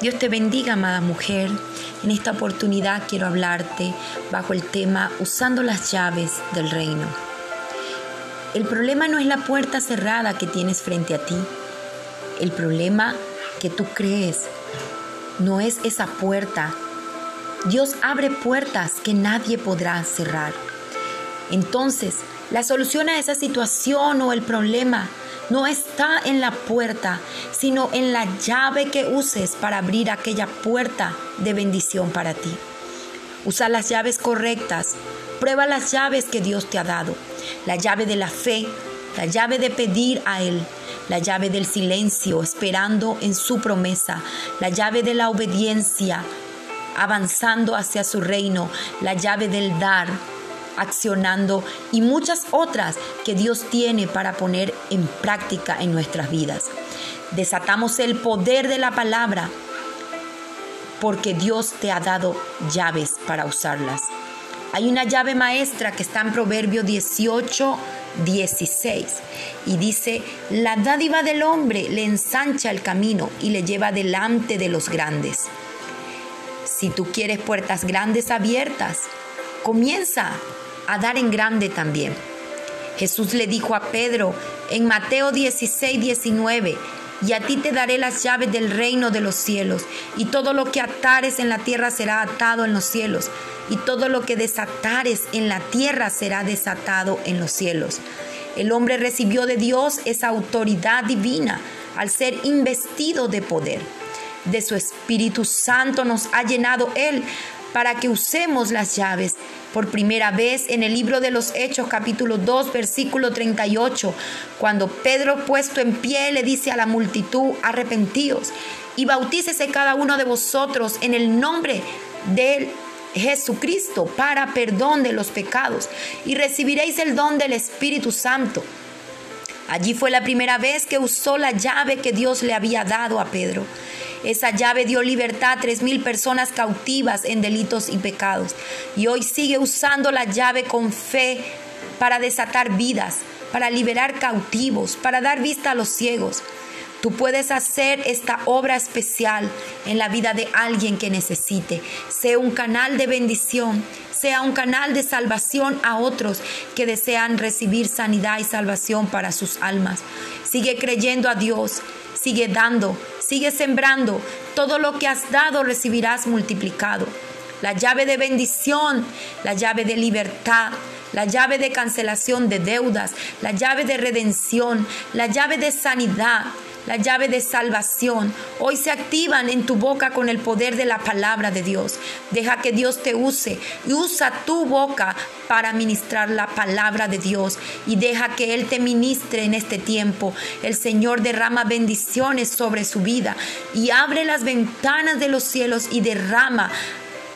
Dios te bendiga, amada mujer. En esta oportunidad quiero hablarte bajo el tema usando las llaves del reino. El problema no es la puerta cerrada que tienes frente a ti. El problema que tú crees no es esa puerta. Dios abre puertas que nadie podrá cerrar. Entonces, la solución a esa situación o el problema no está en la puerta, sino en la llave que uses para abrir aquella puerta de bendición para ti. Usa las llaves correctas. Prueba las llaves que Dios te ha dado. La llave de la fe, la llave de pedir a Él, la llave del silencio, esperando en su promesa, la llave de la obediencia, avanzando hacia su reino, la llave del dar, accionando y muchas otras que Dios tiene para poner en práctica en nuestras vidas. Desatamos el poder de la palabra porque Dios te ha dado llaves para usarlas. Hay una llave maestra que está en Proverbio 18, 16 y dice, la dádiva del hombre le ensancha el camino y le lleva delante de los grandes. Si tú quieres puertas grandes abiertas, comienza a dar en grande también. Jesús le dijo a Pedro en Mateo 16, 19, y a ti te daré las llaves del reino de los cielos, y todo lo que atares en la tierra será atado en los cielos, y todo lo que desatares en la tierra será desatado en los cielos. El hombre recibió de Dios esa autoridad divina al ser investido de poder. De su Espíritu Santo nos ha llenado Él para que usemos las llaves. Por primera vez en el libro de los Hechos capítulo 2 versículo 38, cuando Pedro puesto en pie le dice a la multitud, arrepentíos y bautícese cada uno de vosotros en el nombre de Jesucristo para perdón de los pecados y recibiréis el don del Espíritu Santo. Allí fue la primera vez que usó la llave que Dios le había dado a Pedro. Esa llave dio libertad a tres mil personas cautivas en delitos y pecados. Y hoy sigue usando la llave con fe para desatar vidas, para liberar cautivos, para dar vista a los ciegos. Tú puedes hacer esta obra especial en la vida de alguien que necesite. Sea un canal de bendición, sea un canal de salvación a otros que desean recibir sanidad y salvación para sus almas. Sigue creyendo a Dios, sigue dando, sigue sembrando. Todo lo que has dado recibirás multiplicado. La llave de bendición, la llave de libertad, la llave de cancelación de deudas, la llave de redención, la llave de sanidad, la llave de salvación, hoy se activan en tu boca con el poder de la palabra de Dios. Deja que Dios te use y usa tu boca para ministrar la palabra de Dios y deja que Él te ministre en este tiempo. El Señor derrama bendiciones sobre su vida y abre las ventanas de los cielos y derrama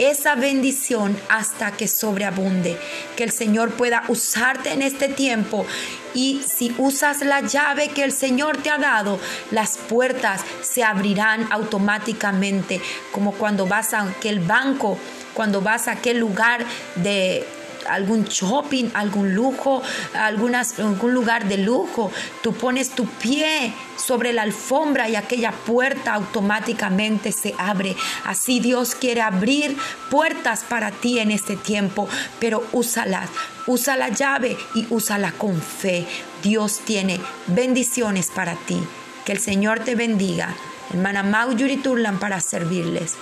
esa bendición hasta que sobreabunde. Que el Señor pueda usarte en este tiempo y si usas la llave que el Señor te ha dado, las puertas se abrirán automáticamente, como cuando vas a aquel banco, cuando vas a aquel lugar de algún shopping, algún lujo, algunas, algún lugar de lujo. Tú pones tu pie sobre la alfombra y aquella puerta automáticamente se abre. Así Dios quiere abrir puertas para ti en este tiempo, pero úsalas. Usa la llave y úsala con fe. Dios tiene bendiciones para ti. Que el Señor te bendiga. Hermana Mau Yuri Turlan para servirles.